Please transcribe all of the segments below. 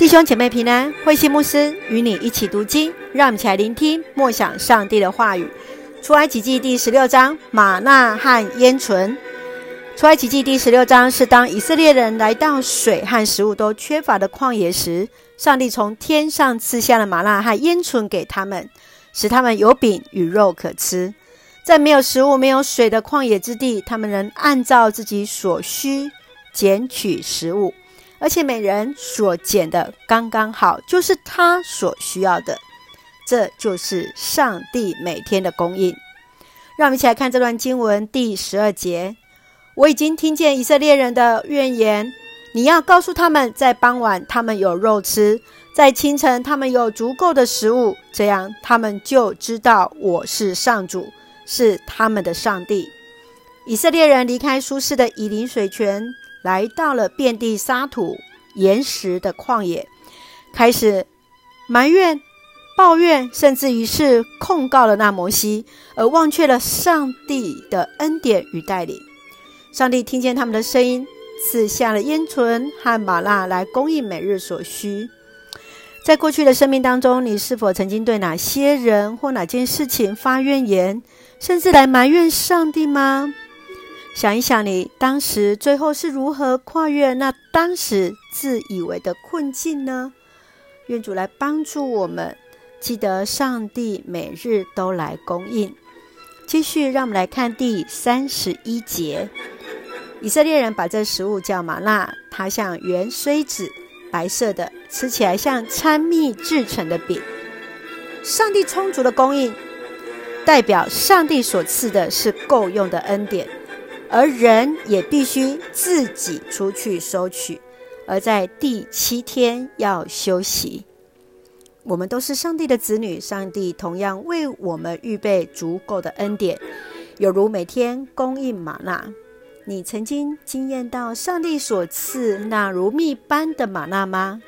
弟兄姐妹平安，慧馨牧师与你一起读经，让我们一起来聆听默想上帝的话语。出埃及记第十六章，吗哪和烟鹑。出埃及记第十六章是当以色列人来到水和食物都缺乏的旷野时，上帝从天上赐下了吗哪和烟鹑给他们，使他们有饼与肉可吃。在没有食物、没有水的旷野之地，他们能按照自己所需捡取食物。而且每人所捡的刚刚好，就是他所需要的。这就是上帝每天的供应。让我们一起来看这段经文第十二节。我已经听见以色列人的怨言，你要告诉他们，在傍晚他们有肉吃，在清晨他们有足够的食物，这样他们就知道我是上主，是他们的上帝。以色列人离开舒适的以琳水泉。来到了遍地沙土、岩石的旷野，开始埋怨、抱怨，甚至于是控告了那摩西，而忘却了上帝的恩典与带领。上帝听见他们的声音，赐下了烟醇和吗哪来供应每日所需。在过去的生命当中，你是否曾经对哪些人或哪件事情发怨言，甚至来埋怨上帝吗？想一想，你当时最后是如何跨越那当时自以为的困境呢？愿主来帮助我们，记得上帝每日都来供应。继续，让我们来看第三十一节。以色列人把这食物叫吗哪，它像圆锥子，白色的，吃起来像掺蜜制成的饼。上帝充足的供应，代表上帝所赐的是够用的恩典。而人也必须自己出去收取，而在第七天要休息。我们都是上帝的子女，上帝同样为我们预备足够的恩典，有如每天供应玛纳。你曾经惊艳到上帝所赐那如蜜般的玛纳吗？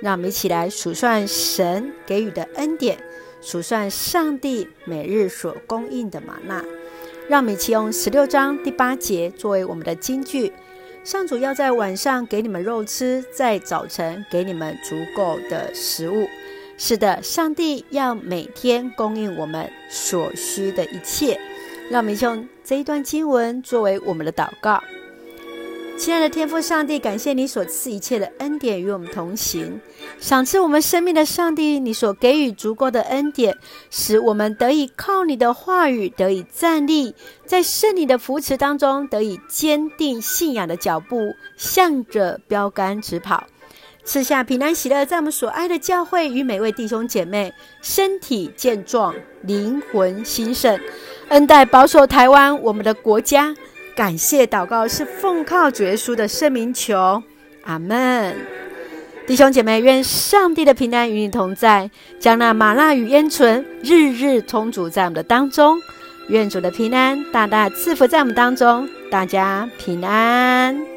让我们一起来数算神给予的恩典，数算上帝每日所供应的玛纳。让米奇用十六章第八节作为我们的金句：上主要在晚上给你们肉吃，在早晨给你们足够的食物。是的，上帝要每天供应我们所需的一切。让我们用这一段经文作为我们的祷告。亲爱的天父上帝，感谢你所赐一切的恩典与我们同行，赏赐我们生命的上帝，你所给予足够的恩典，使我们得以靠你的话语得以站立，在圣灵的扶持当中得以坚定信仰的脚步，向着标杆直跑，赐下平安喜乐，在我们所爱的教会与每位弟兄姐妹身体健壮，灵魂兴盛，恩待保守台湾我们的国家。感谢祷告是奉靠主耶稣的圣名求，阿门。弟兄姐妹，愿上帝的平安与你同在，将那麻辣与烟醇日日充足在我们的当中。愿主的平安大大赐福在我们当中，大家平安。